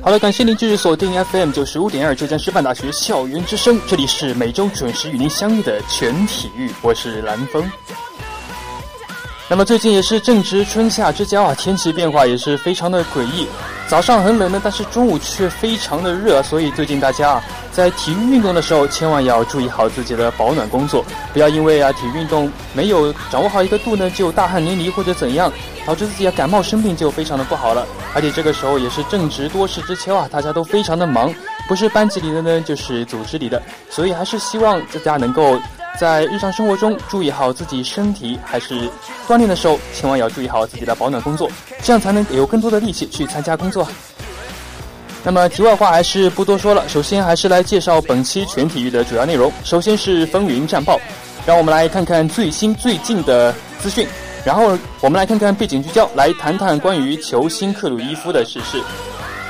好了，感谢您继续锁定 FM 九十五点二浙江师范大学校园之声，这里是每周准时与您相遇的全体育，我是蓝峰。那么最近也是正值春夏之交啊，天气变化也是非常的诡异。早上很冷呢，但是中午却非常的热，所以最近大家啊，在体育运动的时候，千万要注意好自己的保暖工作，不要因为啊体育运动没有掌握好一个度呢，就大汗淋漓或者怎样，导致自己啊感冒生病就非常的不好了。而且这个时候也是正值多事之秋啊，大家都非常的忙，不是班级里的呢，就是组织里的，所以还是希望大家能够在日常生活中注意好自己身体，还是锻炼的时候，千万要注意好自己的保暖工作，这样才能有更多的力气去参加工作。那么题外话还是不多说了，首先还是来介绍本期全体育的主要内容。首先是风云战报，让我们来看看最新最近的资讯，然后我们来看看背景聚焦，来谈谈关于球星克鲁伊夫的逝世。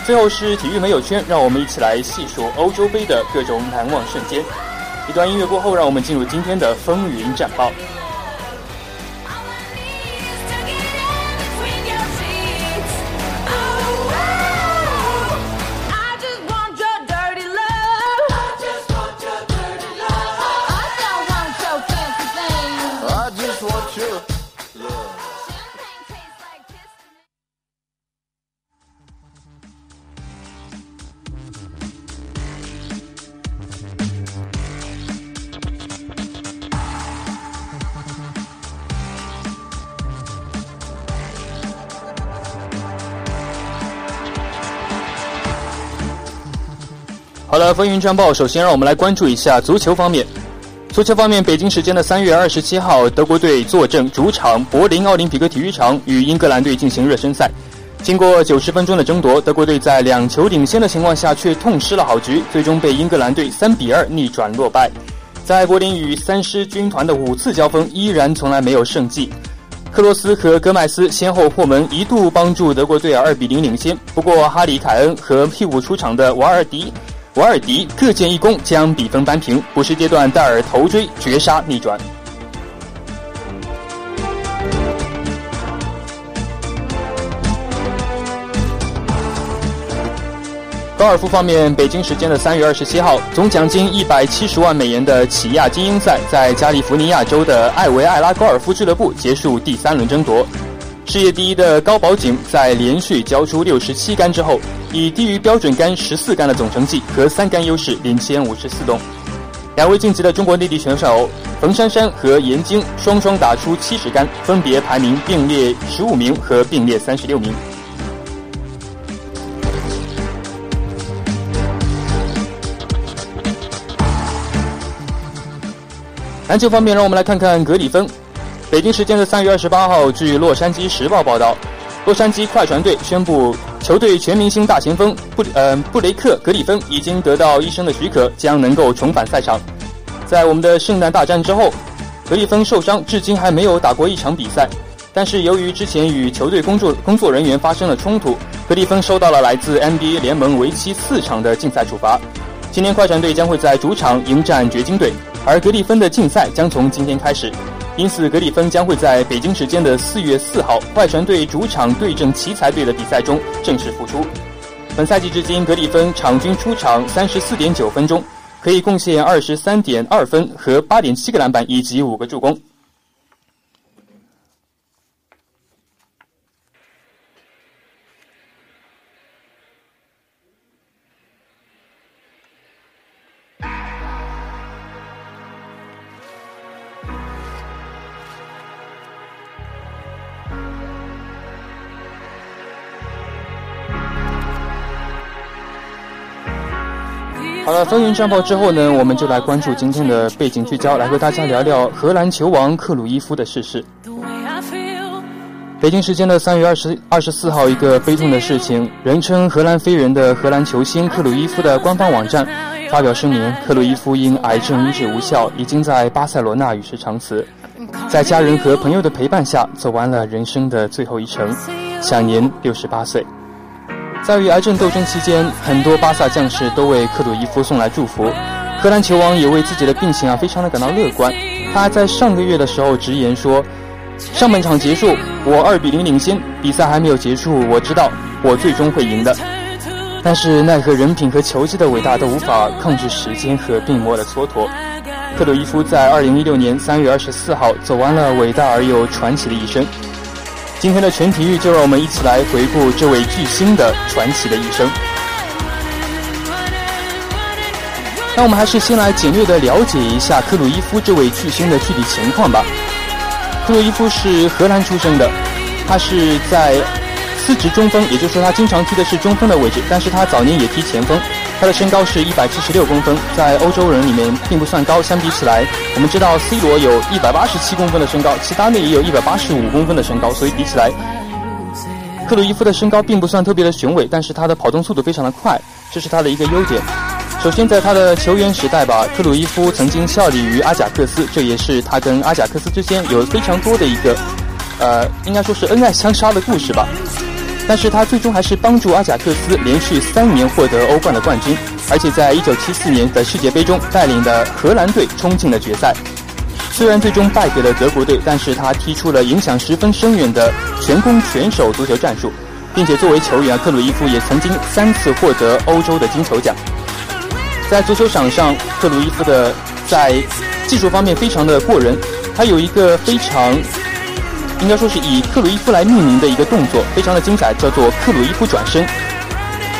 最后是体育没有圈，让我们一起来细数欧洲杯的各种难忘瞬间。一段音乐过后，让我们进入今天的风云战报。风云战报，首先让我们来关注一下足球方面。足球方面，北京时间的三月二十七号，德国队坐镇主场柏林奥林匹克体育场与英格兰队进行热身赛。经过九十分钟的争夺，德国队在两球领先的情况下却痛失了好局，最终被英格兰队三比二逆转落败。在柏林与三狮军团的五次交锋，依然从来没有胜绩。克罗斯和戈麦斯先后破门，一度帮助德国队二比零领先。不过哈里凯恩和替补出场的瓦尔迪瓦尔迪各建一功，将比分扳平。补时阶段，戴尔头追绝杀逆转。高尔夫方面，北京时间的三月二十七号，总奖金一百七十万美元的起亚精英赛在加利福尼亚州的艾维艾拉高尔夫俱乐部结束第三轮争夺。世界第一的高宝井在连续交出六十七杆之后，以低于标准杆十四杆的总成绩和三杆优势领先五十四洞。两位晋级的中国内地选手冯珊珊和闫晶双双打出七十杆，分别排名并列十五名和并列三十六名。篮球方面，让我们来看看格里芬。北京时间的三月二十八号，据《洛杉矶时报》报道，洛杉矶快船队宣布，球队全明星大前锋布呃布雷克·格里芬已经得到医生的许可，将能够重返赛场。在我们的圣诞大战之后，格里芬受伤，至今还没有打过一场比赛。但是由于之前与球队工作工作人员发生了冲突，格里芬收到了来自 NBA 联盟为期四场的禁赛处罚。今年快船队将会在主场迎战掘金队，而格里芬的禁赛将从今天开始。因此，格里芬将会在北京时间的四月四号快船队主场对阵奇才队的比赛中正式复出。本赛季至今，格里芬场均出场三十四点九分钟，可以贡献二十三点二分和八点七个篮板以及五个助攻。好了，风云战报之后呢，我们就来关注今天的背景聚焦，来和大家聊聊荷兰球王克鲁伊夫的逝世。北京时间的三月二十二十四号，一个悲痛的事情，人称“荷兰飞人”的荷兰球星克鲁伊夫的官方网站发表声明，克鲁伊夫因癌症医治无效，已经在巴塞罗那与世长辞，在家人和朋友的陪伴下，走完了人生的最后一程，享年六十八岁。在与癌症斗争期间，很多巴萨将士都为克鲁伊夫送来祝福。荷兰球王也为自己的病情啊非常的感到乐观。他在上个月的时候直言说：“上半场结束，我二比零领先，比赛还没有结束，我知道我最终会赢的。但是奈何人品和球技的伟大都无法抗拒时间和病魔的蹉跎。克鲁伊夫在二零一六年三月二十四号走完了伟大而又传奇的一生。今天的全体育就让我们一起来回顾这位巨星的传奇的一生。那我们还是先来简略的了解一下克鲁伊夫这位巨星的具体情况吧。克鲁伊夫是荷兰出生的，他是在司职中锋，也就是说他经常踢的是中锋的位置，但是他早年也踢前锋。他的身高是一百七十六公分，在欧洲人里面并不算高。相比起来，我们知道 C 罗有一百八十七公分的身高，齐达内也有一百八十五公分的身高，所以比起来，克鲁伊夫的身高并不算特别的雄伟，但是他的跑动速度非常的快，这是他的一个优点。首先，在他的球员时代吧，克鲁伊夫曾经效力于阿贾克斯，这也是他跟阿贾克斯之间有非常多的一个，呃，应该说是恩爱相杀的故事吧。但是他最终还是帮助阿贾克斯连续三年获得欧冠的冠军，而且在1974年的世界杯中带领的荷兰队冲进了决赛。虽然最终败给了德国队，但是他踢出了影响十分深远的全攻全守足球战术，并且作为球员，克鲁伊夫也曾经三次获得欧洲的金球奖。在足球场上，克鲁伊夫的在技术方面非常的过人，他有一个非常应该说是以克鲁伊夫来命名的一个动作，非常的精彩，叫做克鲁伊夫转身。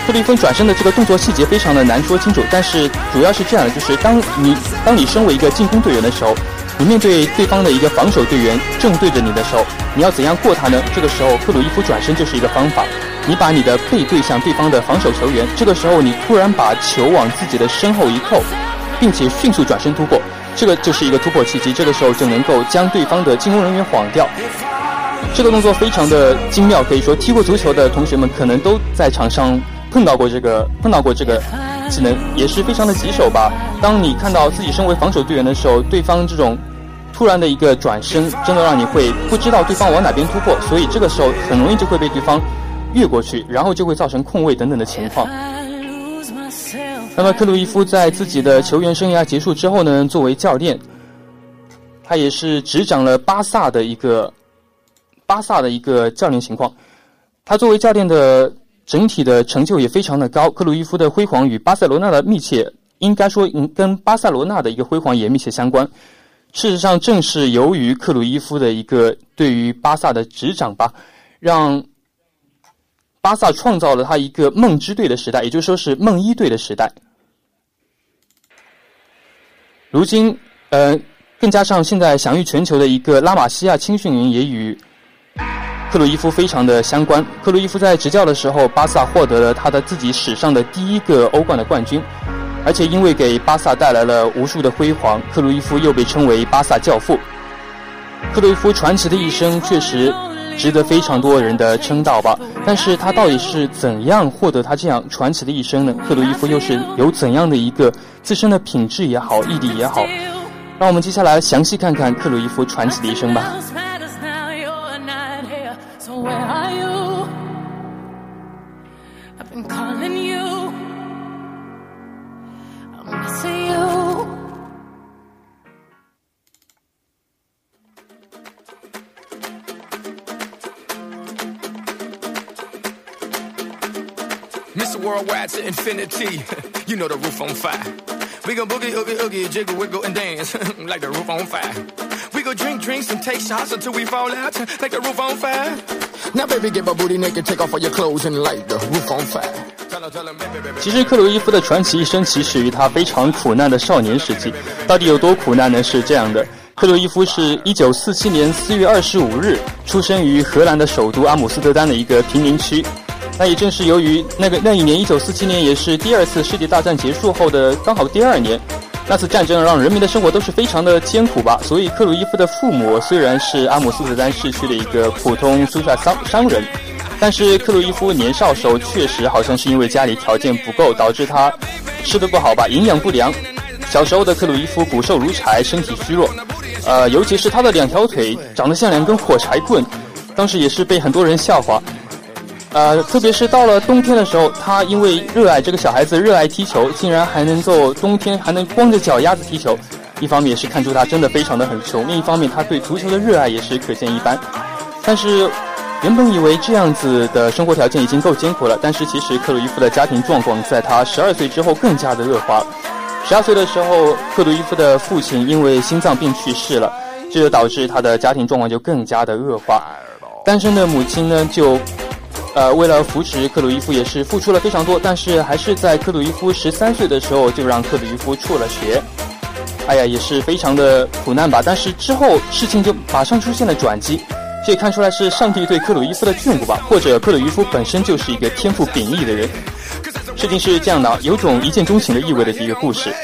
克鲁伊夫转身的这个动作细节非常的难说清楚，但是主要是这样的，就是当你当你身为一个进攻队员的时候，你面对对方的一个防守队员正对着你的时候，你要怎样过他呢？这个时候克鲁伊夫转身就是一个方法。你把你的背对向对方的防守球员，这个时候你突然把球往自己的身后一扣，并且迅速转身突破，这个就是一个突破契机。这个时候就能够将对方的进攻人员晃掉。这个动作非常的精妙，可以说踢过足球的同学们可能都在场上碰到过这个碰到过这个技能，也是非常的棘手吧。当你看到自己身为防守队员的时候，对方这种突然的一个转身，真的让你会不知道对方往哪边突破，所以这个时候很容易就会被对方越过去，然后就会造成空位等等的情况。那么克鲁伊夫在自己的球员生涯结束之后呢，作为教练，他也是执掌了巴萨的一个巴萨的一个教练情况。他作为教练的整体的成就也非常的高。克鲁伊夫的辉煌与巴塞罗那的密切，应该说跟巴塞罗那的一个辉煌也密切相关。事实上，正是由于克鲁伊夫的一个对于巴萨的执掌吧，让巴萨创造了他一个梦之队的时代，也就是说是梦一队的时代。如今，呃，更加上现在享誉全球的一个拉玛西亚青训营也与克鲁伊夫非常的相关。克鲁伊夫在执教的时候，巴萨获得了他的自己史上的第一个欧冠的冠军，而且因为给巴萨带来了无数的辉煌，克鲁伊夫又被称为巴萨教父。克鲁伊夫传奇的一生确实值得非常多人的称道吧。但是他到底是怎样获得他这样传奇的一生呢？克鲁伊夫又是有怎样的一个自身的品质也好，毅力也好？让我们接下来详细看看克鲁伊夫传奇的一生吧。Where are you? I've been calling you. I'm missing you. Mr. Worldwide to infinity. you know the roof on fire. We gon' boogie, oogie, oogie, jiggle, wiggle, and dance like the roof on fire. We go drink drinks and take shots until we fall out like the roof on fire. 其实克鲁伊夫的传奇一生起始于他非常苦难的少年时期，到底有多苦难呢？是这样的，克鲁伊夫是一九四七年四月二十五日出生于荷兰的首都阿姆斯特丹的一个贫民区。那也正是由于那个那一年，一九四七年，也是第二次世界大战结束后的刚好第二年，那次战争让人民的生活都是非常的艰苦吧。所以克鲁伊夫的父母虽然是阿姆斯特丹市区的一个普通苏帅商商人，但是克鲁伊夫年少时候确实好像是因为家里条件不够，导致他吃的不好吧，营养不良。小时候的克鲁伊夫骨瘦如柴，身体虚弱，呃，尤其是他的两条腿长得像两根火柴棍，当时也是被很多人笑话。呃，特别是到了冬天的时候，他因为热爱这个小孩子热爱踢球，竟然还能够冬天还能光着脚丫子踢球。一方面也是看出他真的非常的很穷，另一方面他对足球的热爱也是可见一斑。但是原本以为这样子的生活条件已经够艰苦了，但是其实克鲁伊夫的家庭状况在他十二岁之后更加的恶化。十二岁的时候，克鲁伊夫的父亲因为心脏病去世了，这就导致他的家庭状况就更加的恶化。单身的母亲呢，就呃为了扶持克鲁伊夫，也是付出了非常多，但是还是在克鲁伊夫十三岁的时候就让克鲁伊夫辍了学。哎呀，也是非常的苦难吧。但是之后事情就马上出现了转机，这也看出来是上帝对克鲁伊夫的眷顾吧，或者克鲁伊夫本身就是一个天赋秉异的人。事情是这样的，有种一见钟情的意味的一个故事，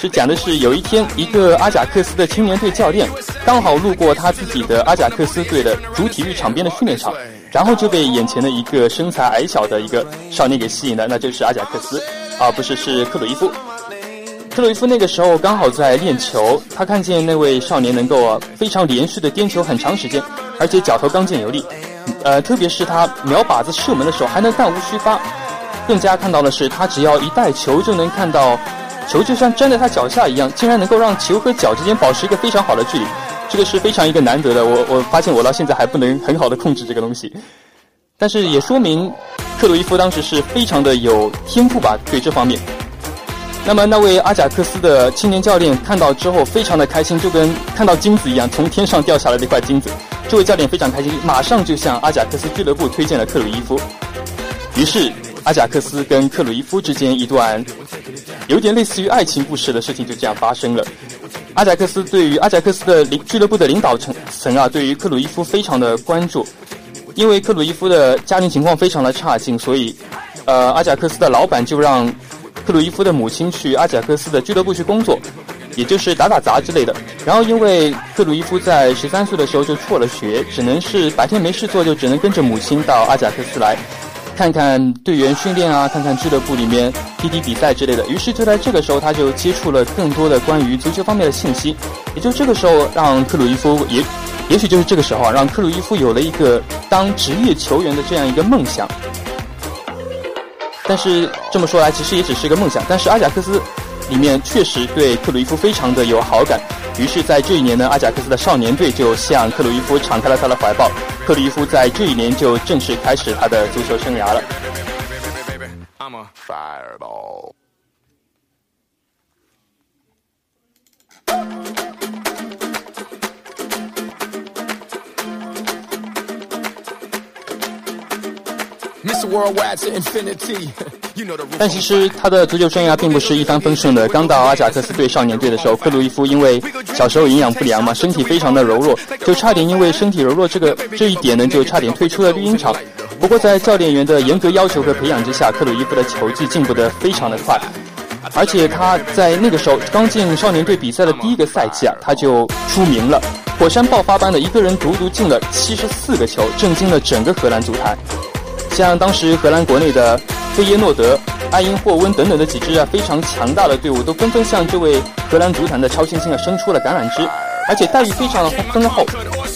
是讲的是有一天，一个阿贾克斯的青年队教练刚好路过他自己的阿贾克斯队的主体育场边的训练场，然后就被眼前的一个身材矮小的一个少年给吸引了，那就是阿贾克斯，啊，不是是克鲁伊夫。克鲁伊夫那个时候刚好在练球，他看见那位少年能够非常连续的颠球很长时间，而且脚头刚健有力，呃，特别是他瞄靶子射门的时候还能弹无虚发。更加看到的是，他只要一带球就能看到球，就像粘在他脚下一样，竟然能够让球和脚之间保持一个非常好的距离，这个是非常一个难得的。我我发现我到现在还不能很好的控制这个东西，但是也说明克鲁伊夫当时是非常的有天赋吧，对这方面。那么那位阿贾克斯的青年教练看到之后非常的开心，就跟看到金子一样，从天上掉下来的一块金子。这位教练非常开心，马上就向阿贾克斯俱乐部推荐了克鲁伊夫。于是。阿贾克斯跟克鲁伊夫之间一段有点类似于爱情故事的事情就这样发生了。阿贾克斯对于阿贾克斯的领俱乐部的领导层层啊，对于克鲁伊夫非常的关注，因为克鲁伊夫的家庭情况非常的差劲，所以呃阿贾克斯的老板就让克鲁伊夫的母亲去阿贾克斯的俱乐部去工作，也就是打打杂之类的。然后因为克鲁伊夫在十三岁的时候就辍了学，只能是白天没事做，就只能跟着母亲到阿贾克斯来。看看队员训练啊，看看俱乐部里面踢踢比赛之类的。于是就在这个时候，他就接触了更多的关于足球方面的信息。也就这个时候，让克鲁伊夫也，也许就是这个时候啊，让克鲁伊夫有了一个当职业球员的这样一个梦想。但是这么说来，其实也只是一个梦想。但是阿贾克斯里面确实对克鲁伊夫非常的有好感。于是，在这一年呢，阿贾克斯的少年队就向克鲁伊夫敞开了他的怀抱。克鲁伊夫在这一年就正式开始他的足球生涯了。I'm a fireball. 但其实他的足球生涯并不是一帆风顺的。刚到阿贾克斯队少年队的时候，克鲁伊夫因为小时候营养不良嘛，身体非常的柔弱，就差点因为身体柔弱这个这一点呢，就差点退出了绿茵场。不过在教练员的严格要求和培养之下，克鲁伊夫的球技进步得非常的快，而且他在那个时候刚进少年队比赛的第一个赛季啊，他就出名了，火山爆发般的一个人独独进了七十四个球，震惊了整个荷兰足坛。像当时荷兰国内的费耶诺德、埃因霍温等等的几支啊非常强大的队伍，都纷纷向这位荷兰足坛的超新星啊伸出了橄榄枝，而且待遇非常的丰厚。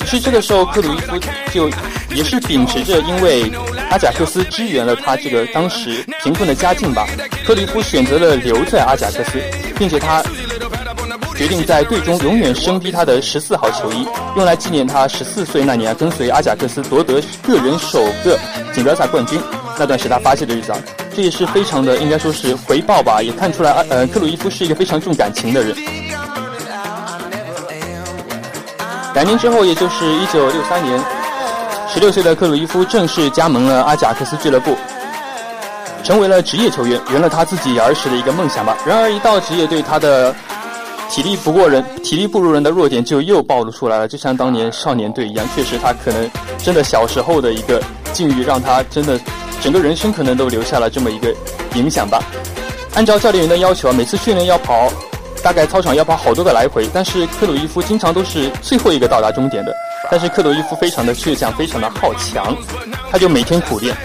是这个时候，克鲁伊夫就也是秉持着因为阿贾克斯支援了他这个当时贫困的家境吧，克鲁伊夫选择了留在阿贾克斯，并且他决定在队中永远升逼他的十四号球衣，用来纪念他十四岁那年跟随阿贾克斯夺得个人首个锦标赛冠军。那段是他发泄的日子啊，这也是非常的应该说是回报吧，也看出来啊呃克鲁伊夫是一个非常重感情的人。两年之后，也就是一九六三年，十六岁的克鲁伊夫正式加盟了阿贾克斯俱乐部，成为了职业球员，圆了他自己儿时的一个梦想吧。然而，一到职业队，他的体力不过人、体力不如人的弱点就又暴露出来了，就像当年少年队一样。确实，他可能真的小时候的一个境遇，让他真的整个人生可能都留下了这么一个影响吧。按照教练员的要求啊，每次训练要跑，大概操场要跑好多个来回，但是克鲁伊夫经常都是最后一个到达终点的。但是克鲁伊夫非常的倔强，非常的好强，他就每天苦练，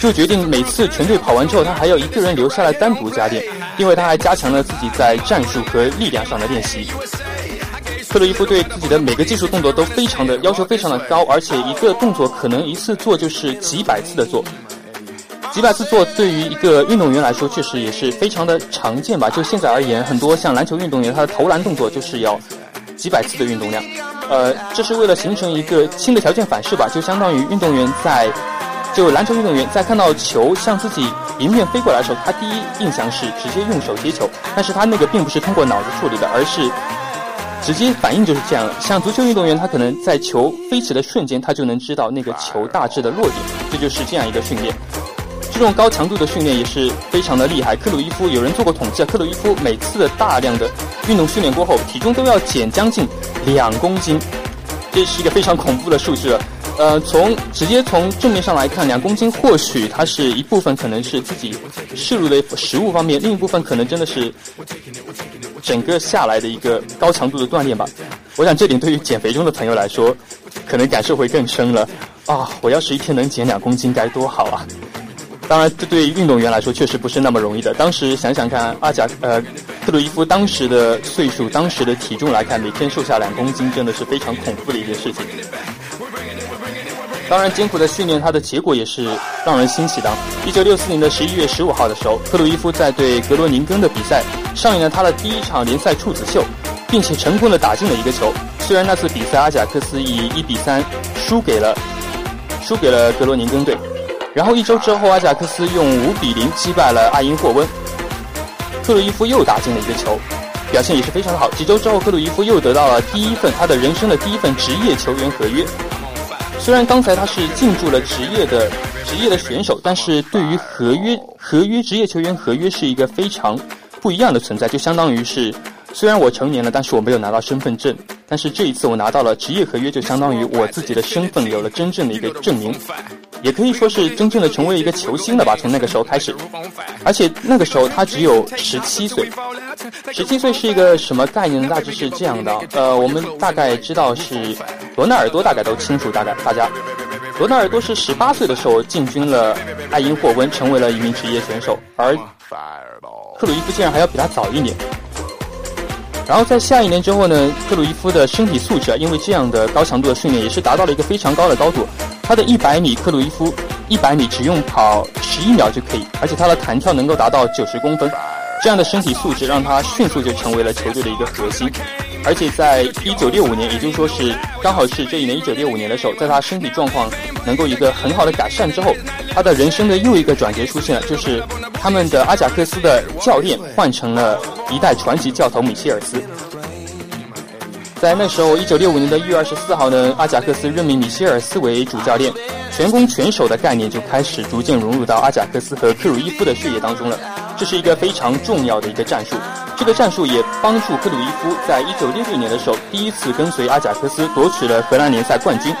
就决定每次全队跑完之后，他还要一个人留下来单独加练，因为他还加强了自己在战术和力量上的练习。克鲁伊夫对自己的每个技术动作都非常的要求非常的高，而且一个动作可能一次做就是几百次的做。几百次做对于一个运动员来说，确实也是非常的常见吧。就现在而言，很多像篮球运动员，他的投篮动作就是要几百次的运动量。呃，这是为了形成一个新的条件反射吧，就相当于运动员在就篮球运动员在看到球向自己迎面飞过来的时候，他第一印象是直接用手接球，但是他那个并不是通过脑子处理的，而是直接反应就是这样。像足球运动员，他可能在球飞起的瞬间，他就能知道那个球大致的落点，这就是这样一个训练。这种高强度的训练也是非常的厉害。克鲁伊夫有人做过统计啊，克鲁伊夫每次的大量的运动训练过后，体重都要减将近两公斤，这是一个非常恐怖的数字了。呃，从直接从正面上来看，两公斤或许它是一部分可能是自己摄入的食物方面，另一部分可能真的是整个下来的一个高强度的锻炼吧。我想这点对于减肥中的朋友来说，可能感受会更深了。啊，我要是一天能减两公斤该多好啊！当然，这对于运动员来说确实不是那么容易的。当时想想看，阿贾呃克鲁伊夫当时的岁数、当时的体重来看，每天瘦下两公斤，真的是非常恐怖的一件事情。当然，艰苦的训练，它的结果也是让人欣喜的。一九六四年的十一月十五号的时候，克鲁伊夫在对格罗宁根的比赛上演了他的第一场联赛处子秀，并且成功的打进了一个球。虽然那次比赛阿贾克斯以一比三输给了输给了格罗宁根队。然后一周之后，阿贾克斯用五比零击败了阿因霍温，克鲁伊夫又打进了一个球，表现也是非常的好。几周之后，克鲁伊夫又得到了第一份他的人生的第一份职业球员合约。虽然刚才他是进驻了职业的职业的选手，但是对于合约合约职业球员合约是一个非常不一样的存在，就相当于是虽然我成年了，但是我没有拿到身份证，但是这一次我拿到了职业合约，就相当于我自己的身份有了真正的一个证明。也可以说是真正的成为一个球星了吧？从那个时候开始，而且那个时候他只有十七岁。十七岁是一个什么概念呢？大致是这样的，呃，我们大概知道是罗纳尔多，大概都清楚，大概大家。罗纳尔多是十八岁的时候进军了爱因霍温，成为了一名职业选手，而克鲁伊夫竟然还要比他早一年。然后在下一年之后呢，克鲁伊夫的身体素质啊，因为这样的高强度的训练，也是达到了一个非常高的高度。他的一百米，克鲁伊夫一百米只用跑十一秒就可以，而且他的弹跳能够达到九十公分。这样的身体素质让他迅速就成为了球队的一个核心。而且在一九六五年，也就是说是刚好是这一年一九六五年的时候，在他身体状况能够一个很好的改善之后，他的人生的又一个转折出现了，就是他们的阿贾克斯的教练换成了一代传奇教头米歇尔斯。在那时候，一九六五年的一月二十四号呢，阿贾克斯任命米歇尔斯为主教练，全攻全守的概念就开始逐渐融入到阿贾克斯和克鲁伊夫的血液当中了。这是一个非常重要的一个战术，这个战术也帮助克鲁伊夫在一九六六年的时候第一次跟随阿贾克斯夺取了荷兰联赛冠军，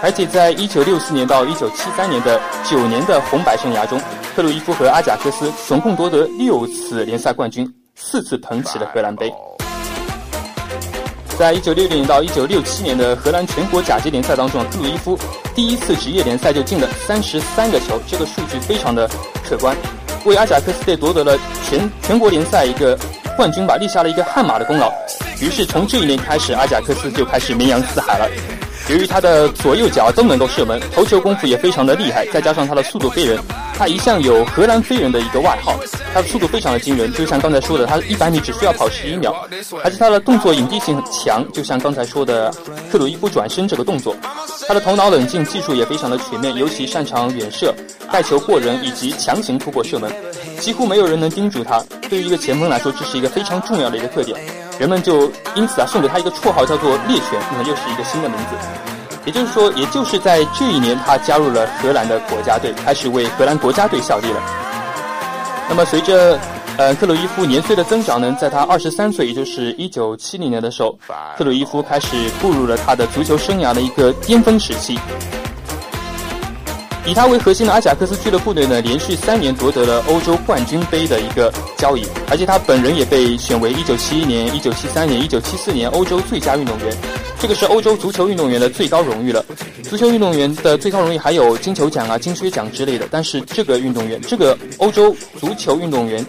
而且在一九六四年到一九七三年的九年的红白生涯中，克鲁伊夫和阿贾克斯总共夺得六次联赛冠军，四次捧起了荷兰杯。在一九六零年到一九六七年的荷兰全国甲级联赛当中，克鲁伊夫第一次职业联赛就进了三十三个球，这个数据非常的可观，为阿贾克斯队夺得了全全国联赛一个冠军吧，立下了一个汗马的功劳。于是从这一年开始，阿贾克斯就开始名扬四海了。由于他的左右脚都能够射门，头球功夫也非常的厉害，再加上他的速度飞人，他一向有荷兰飞人的一个外号。他的速度非常的惊人，就像刚才说的，他一百米只需要跑十一秒，而且他的动作隐蔽性很强，就像刚才说的克鲁伊夫转身这个动作。他的头脑冷静，技术也非常的全面，尤其擅长远射、带球过人以及强行突破射门，几乎没有人能盯住他。对于一个前锋来说，这是一个非常重要的一个特点。人们就因此啊送给他一个绰号叫做“猎犬”，那么又是一个新的名字。也就是说，也就是在这一年，他加入了荷兰的国家队，开始为荷兰国家队效力了。那么随着呃克鲁伊夫年岁的增长呢，在他二十三岁，也就是一九七零年的时候，克鲁伊夫开始步入了他的足球生涯的一个巅峰时期。以他为核心的阿贾克斯俱乐部队呢，连续三年夺得了欧洲冠军杯的一个交易，而且他本人也被选为1971年、1973年、1974年欧洲最佳运动员。这个是欧洲足球运动员的最高荣誉了。足球运动员的最高荣誉还有金球奖啊、金靴奖之类的，但是这个运动员，这个欧洲足球运动员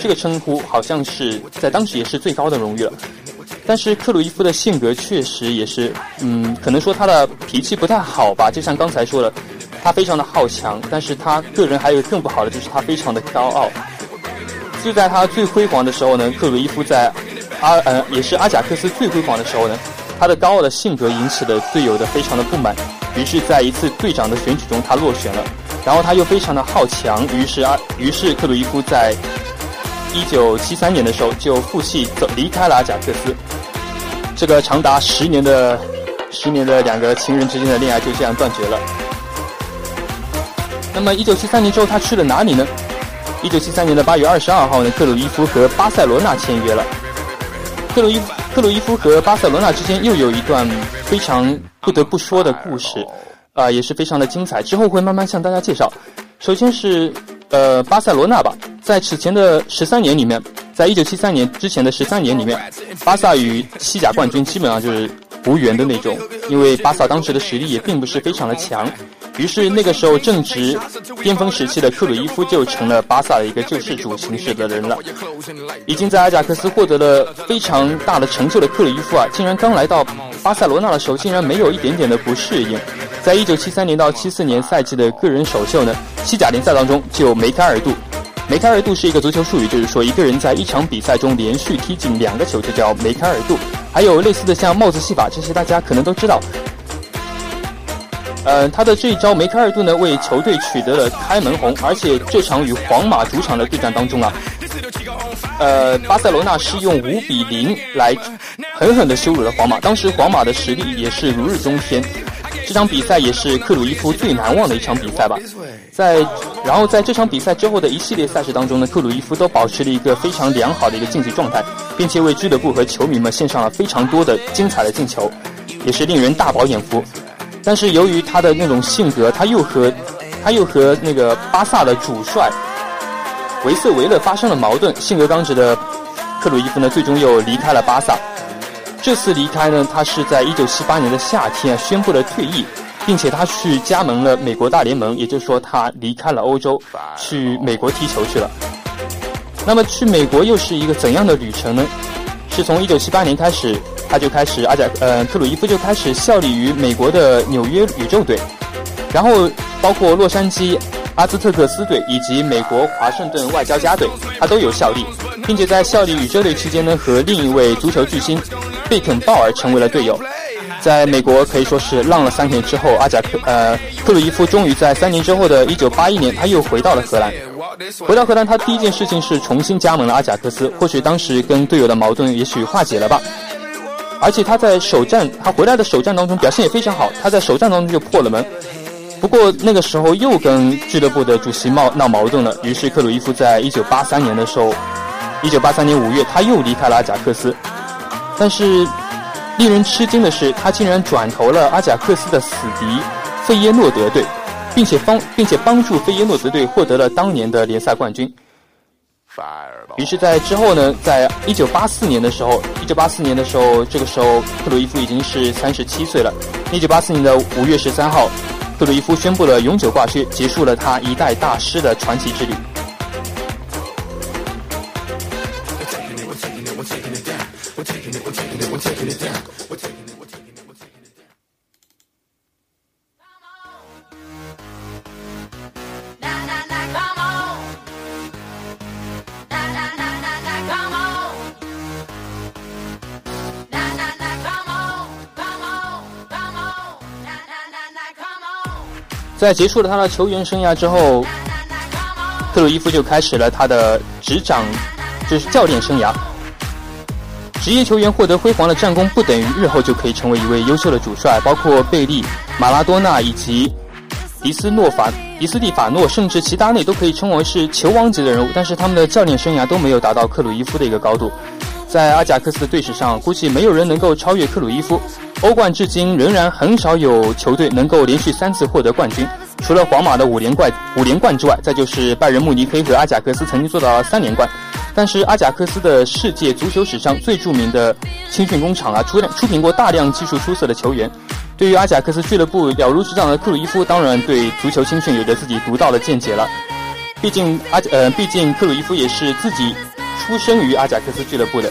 这个称呼，好像是在当时也是最高的荣誉了。但是克鲁伊夫的性格确实也是，嗯，可能说他的脾气不太好吧，就像刚才说的，他非常的好强，但是他个人还有更不好的就是他非常的高傲。就在他最辉煌的时候呢，克鲁伊夫在阿呃也是阿贾克斯最辉煌的时候呢，他的高傲的性格引起了队友的非常的不满，于是，在一次队长的选举中他落选了，然后他又非常的好强，于是啊，于是克鲁伊夫在一九七三年的时候就负气走离开了阿贾克斯，这个长达十年的十年的两个情人之间的恋爱就这样断绝了。那么一九七三年之后他去了哪里呢？一九七三年的八月二十二号呢，克鲁伊夫和巴塞罗那签约了。克鲁伊克鲁伊夫和巴塞罗那之间又有一段非常不得不说的故事，啊、也是非常的精彩。之后会慢慢向大家介绍。首先是呃巴塞罗那吧，在此前的十三年里面，在一九七三年之前的十三年里面，巴萨与西甲冠军基本上就是无缘的那种，因为巴萨当时的实力也并不是非常的强。于是那个时候正值巅峰时期的克鲁伊夫就成了巴萨的一个救世主形式的人了。已经在阿贾克斯获得了非常大的成就的克鲁伊夫啊，竟然刚来到巴塞罗那的时候，竟然没有一点点的不适应。在一九七三年到七四年赛季的个人首秀呢，西甲联赛当中就梅开二度。梅开二度是一个足球术语，就是说一个人在一场比赛中连续踢进两个球就叫梅开二度。还有类似的像帽子戏法，这些大家可能都知道。呃，他的这一招梅开二度呢，为球队取得了开门红，而且这场与皇马主场的对战当中啊，呃，巴塞罗那是用五比零来狠狠的羞辱了皇马。当时皇马的实力也是如日中天，这场比赛也是克鲁伊夫最难忘的一场比赛吧。在然后在这场比赛之后的一系列赛事当中呢，克鲁伊夫都保持了一个非常良好的一个竞技状态，并且为俱乐部和球迷们献上了非常多的精彩的进球，也是令人大饱眼福。但是由于他的那种性格，他又和他又和那个巴萨的主帅维瑟维勒发生了矛盾，性格刚直的克鲁伊夫呢，最终又离开了巴萨。这次离开呢，他是在1978年的夏天宣布了退役，并且他去加盟了美国大联盟，也就是说他离开了欧洲，去美国踢球去了。那么去美国又是一个怎样的旅程呢？是从1978年开始，他就开始阿贾呃克鲁伊夫就开始效力于美国的纽约宇宙队，然后包括洛杉矶阿兹特克斯队以及美国华盛顿外交家队，他都有效力，并且在效力宇宙队期间呢，和另一位足球巨星贝肯鲍尔成为了队友。在美国可以说是浪了三年之后，阿贾克呃克鲁伊夫终于在三年之后的1981年，他又回到了荷兰。回到荷兰，他第一件事情是重新加盟了阿贾克斯。或许当时跟队友的矛盾也许化解了吧。而且他在首战，他回来的首战当中表现也非常好。他在首战当中就破了门。不过那个时候又跟俱乐部的主席闹闹矛盾了。于是克鲁伊夫在1983年的时候，1983年5月他又离开了阿贾克斯。但是令人吃惊的是，他竟然转投了阿贾克斯的死敌费耶诺德队。并且帮并且帮助费耶诺德队获得了当年的联赛冠军。于是，在之后呢，在一九八四年的时候，一九八四年的时候，这个时候克鲁伊夫已经是三十七岁了。一九八四年的五月十三号，克鲁伊夫宣布了永久挂靴，结束了他一代大师的传奇之旅。在结束了他的球员生涯之后，克鲁伊夫就开始了他的执掌，就是教练生涯。职业球员获得辉煌的战功，不等于日后就可以成为一位优秀的主帅。包括贝利、马拉多纳以及迪斯诺法、迪斯蒂法诺，甚至齐达内都可以称为是球王级的人物，但是他们的教练生涯都没有达到克鲁伊夫的一个高度。在阿贾克斯的队史上，估计没有人能够超越克鲁伊夫。欧冠至今仍然很少有球队能够连续三次获得冠军。除了皇马的五连冠五连冠之外，再就是拜仁慕尼黑和阿贾克斯曾经做到了三连冠。但是阿贾克斯的世界足球史上最著名的青训工厂啊，出出品过大量技术出色的球员。对于阿贾克斯俱乐部了如指掌的克鲁伊夫，当然对足球青训有着自己独到的见解了。毕竟阿呃，毕竟克鲁伊夫也是自己出生于阿贾克斯俱乐部的。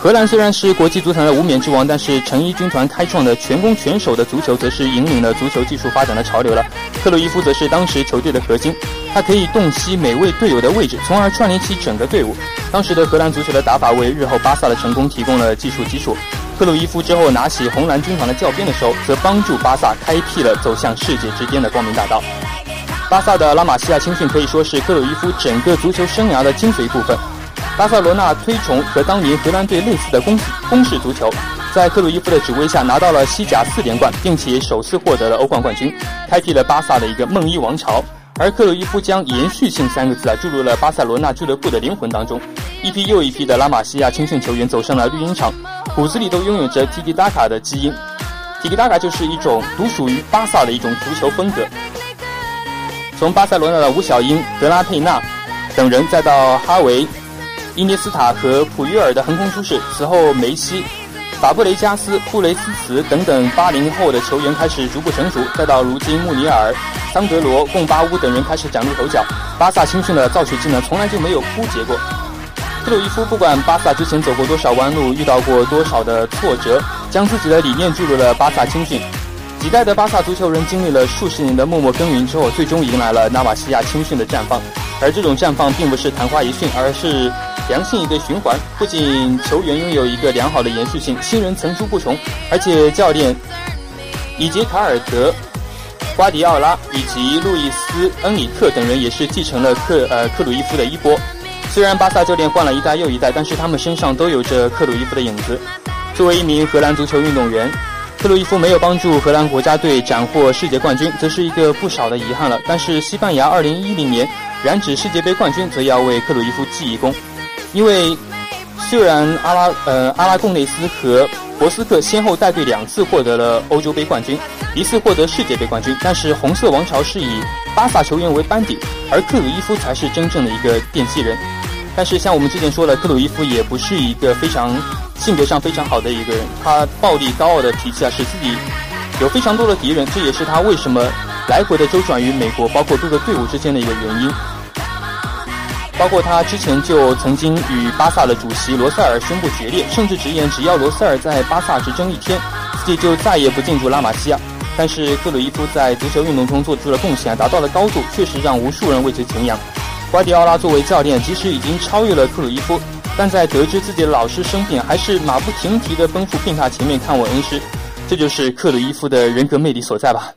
荷兰虽然是国际足坛的无冕之王，但是成衣军团开创的全攻全守的足球，则是引领了足球技术发展的潮流了。克鲁伊夫则是当时球队的核心，他可以洞悉每位队友的位置，从而串联起整个队伍。当时的荷兰足球的打法为日后巴萨的成功提供了技术基础。克鲁伊夫之后拿起红蓝军团的教鞭的时候，则帮助巴萨开辟了走向世界之巅的光明大道。巴萨的拉玛西亚青训可以说是克鲁伊夫整个足球生涯的精髓部分。巴塞罗那推崇和当年荷兰队类似的攻攻势足球，在克鲁伊夫的指挥下拿到了西甲四连冠，并且首次获得了欧冠冠军，开辟了巴萨的一个梦一王朝。而克鲁伊夫将延续性三个字啊注入了巴塞罗那俱乐部的灵魂当中，一批又一批的拉玛西亚青训球员走上了绿茵场，骨子里都拥有着 Tiki Taka 的基因。Tiki Taka 就是一种独属于巴萨的一种足球风格。从巴塞罗那的吴小英、德拉佩纳等人，再到哈维。伊涅斯塔和普约尔的横空出世，此后梅西、法布雷加斯、布雷斯茨等等八零后的球员开始逐步成熟，再到如今穆尼尔、桑德罗、贡巴乌等人开始崭露头角。巴萨青训的造血技能从来就没有枯竭过。克鲁伊夫不管巴萨之前走过多少弯路，遇到过多少的挫折，将自己的理念注入了巴萨青训。几代的巴萨足球人经历了数十年的默默耕耘之后，最终迎来了纳瓦西亚青训的绽放。而这种绽放并不是昙花一现，而是。良性一个循环，不仅球员拥有一个良好的延续性，新人层出不穷，而且教练以及卡尔德、瓜迪奥拉以及路易斯、恩里克等人也是继承了克呃克鲁伊夫的衣钵。虽然巴萨教练换了一代又一代，但是他们身上都有着克鲁伊夫的影子。作为一名荷兰足球运动员，克鲁伊夫没有帮助荷兰国家队斩获世界冠军，则是一个不少的遗憾了。但是西班牙2010年染指世界杯冠军，则要为克鲁伊夫记一功。因为虽然阿拉呃阿拉贡内斯和博斯克先后带队两次获得了欧洲杯冠军，一次获得世界杯冠军，但是红色王朝是以巴萨球员为班底，而克鲁伊夫才是真正的一个奠基人。但是像我们之前说的，克鲁伊夫也不是一个非常性格上非常好的一个人，他暴力高傲的脾气啊，使自己有非常多的敌人，这也是他为什么来回的周转于美国，包括各个队伍之间的一个原因。包括他之前就曾经与巴萨的主席罗塞尔宣布决裂，甚至直言只要罗塞尔在巴萨执政一天，自己就再也不进驻拉玛西亚。但是克鲁伊夫在足球运动中做出了贡献，达到了高度，确实让无数人为之敬仰。瓜迪奥拉作为教练，即使已经超越了克鲁伊夫，但在得知自己的老师生病，还是马不停蹄地奔赴病榻前面看望恩师。这就是克鲁伊夫的人格魅力所在吧。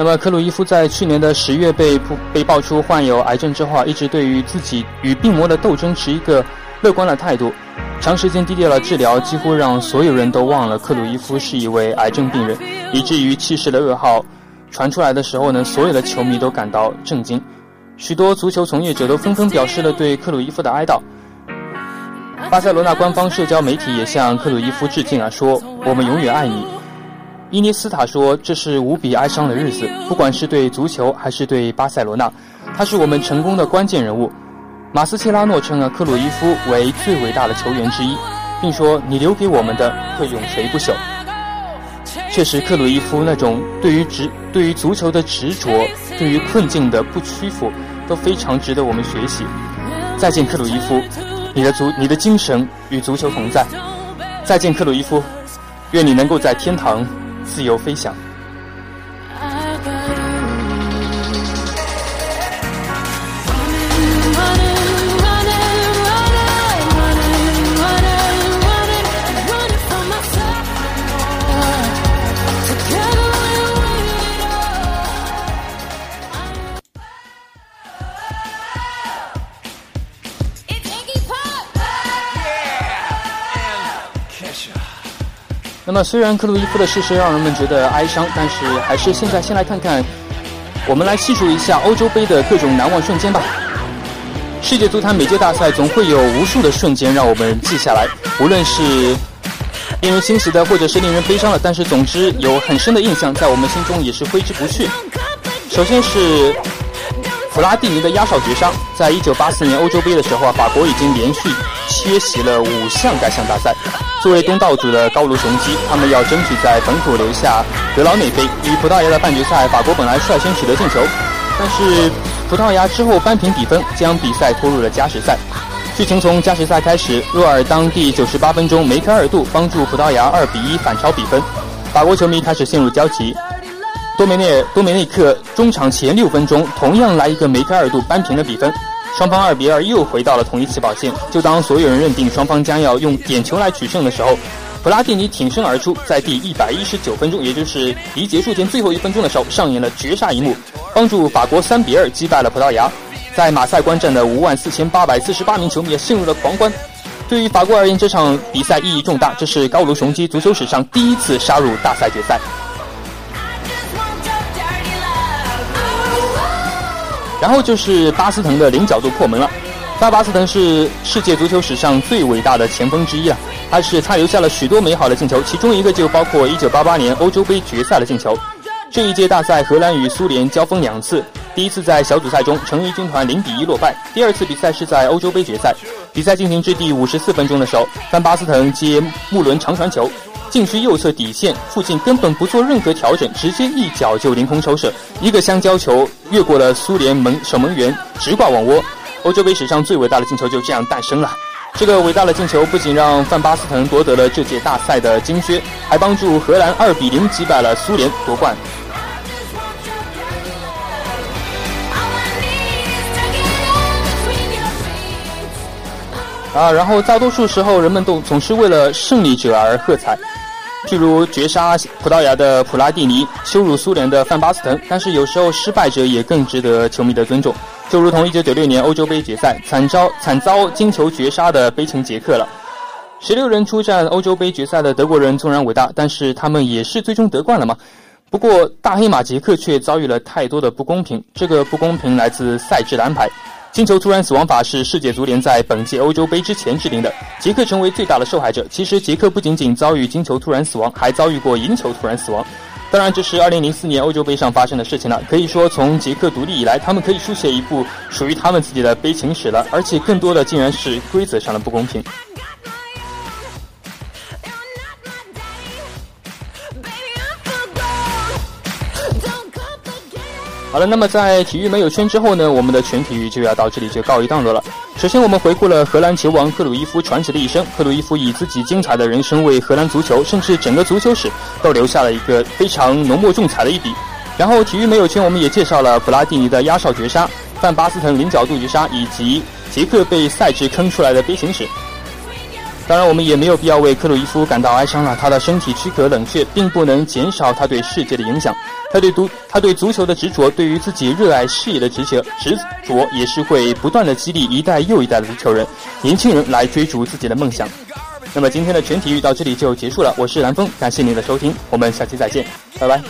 那么，克鲁伊夫在去年的十月被曝被爆出患有癌症之后，一直对于自己与病魔的斗争持一个乐观的态度。长时间低调的治疗，几乎让所有人都忘了克鲁伊夫是一位癌症病人，以至于去世的噩耗传出来的时候呢，所有的球迷都感到震惊。许多足球从业者都纷纷表示了对克鲁伊夫的哀悼。巴塞罗那官方社交媒体也向克鲁伊夫致敬啊，说我们永远爱你。伊涅斯塔说：“这是无比哀伤的日子，不管是对足球还是对巴塞罗那，他是我们成功的关键人物。”马斯切拉诺称了，克鲁伊夫为最伟大的球员之一，并说：“你留给我们的会永垂不朽。”确实，克鲁伊夫那种对于执、对于足球的执着，对于困境的不屈服，都非常值得我们学习。再见，克鲁伊夫，你的足、你的精神与足球同在。再见，克鲁伊夫，愿你能够在天堂自由飞翔。那么，虽然克鲁伊夫的逝世让人们觉得哀伤，但是还是现在先来看看，我们来细数一下欧洲杯的各种难忘瞬间吧。世界足坛每届大赛总会有无数的瞬间让我们记下来，无论是令人欣喜的，或者是令人悲伤的，但是总之有很深的印象，在我们心中也是挥之不去。首先是普拉蒂尼的压哨绝杀，在一九八四年欧洲杯的时候啊，法国已经连续缺席了五项该项大赛。作为东道主的高卢雄鸡，他们要争取在本土留下德劳内杯。与葡萄牙的半决赛，法国本来率先取得进球，但是葡萄牙之后扳平比分，将比赛拖入了加时赛。剧情从加时赛开始，若尔当第九十八分钟梅开二度，帮助葡萄牙二比一反超比分。法国球迷开始陷入焦急。多梅内多梅内克中场前六分钟同样来一个梅开二度扳平了比分，双方二比二又回到了同一起跑线。就当所有人认定双方将要用点球来取胜的时候，普拉蒂尼挺身而出，在第一百一十九分钟，也就是离结束前最后一分钟的时候，上演了绝杀一幕，帮助法国三比二击败了葡萄牙。在马赛观战的五万四千八百四十八名球迷也陷入了狂欢。对于法国而言，这场比赛意义重大，这是高卢雄鸡足球史上第一次杀入大赛决赛。然后就是巴斯滕的零角度破门了。范巴斯滕是世界足球史上最伟大的前锋之一啊，他是他留下了许多美好的进球，其中一个就包括1988年欧洲杯决赛的进球。这一届大赛，荷兰与苏联交锋两次，第一次在小组赛中，成衣军团0比1落败；第二次比赛是在欧洲杯决赛。比赛进行至第54分钟的时候，范巴斯滕接穆伦长传球，禁区右侧底线附近根本不做任何调整，直接一脚就凌空抽射，一个香蕉球越过了苏联门守门员，直挂网窝。欧洲杯史上最伟大的进球就这样诞生了。这个伟大的进球不仅让范巴斯滕夺得了这届大赛的金靴，还帮助荷兰2比0击败了苏联夺冠。啊，然后大多数时候人们都总是为了胜利者而喝彩，譬如绝杀葡萄牙的普拉蒂尼，羞辱苏联的范巴斯滕。但是有时候失败者也更值得球迷的尊重，就如同1996年欧洲杯决赛惨遭惨遭金球绝杀的悲情杰克了。十六人出战欧洲杯决赛的德国人纵然伟大，但是他们也是最终得冠了吗？不过大黑马捷克却遭遇了太多的不公平，这个不公平来自赛制的安排。金球突然死亡法是世界足联在本届欧洲杯之前制定的，杰克成为最大的受害者。其实杰克不仅仅遭遇金球突然死亡，还遭遇过银球突然死亡。当然，这是2004年欧洲杯上发生的事情了。可以说，从杰克独立以来，他们可以书写一部属于他们自己的悲情史了。而且，更多的竟然是规则上的不公平。好了，那么在体育没有圈之后呢，我们的全体育就要到这里就告一段落了。首先，我们回顾了荷兰球王克鲁伊夫传奇的一生。克鲁伊夫以自己精彩的人生为荷兰足球，甚至整个足球史都留下了一个非常浓墨重彩的一笔。然后，体育没有圈，我们也介绍了普拉蒂尼的压哨绝杀、范巴斯滕零角度绝杀，以及捷克被赛制坑出来的悲情史。当然，我们也没有必要为克鲁伊夫感到哀伤了。他的身体躯壳冷却，并不能减少他对世界的影响。他对足他对足球的执着，对于自己热爱事业的执着执着，也是会不断的激励一代又一代的足球人、年轻人来追逐自己的梦想。那么今天的全体育到这里就结束了，我是蓝峰，感谢您的收听，我们下期再见，拜拜。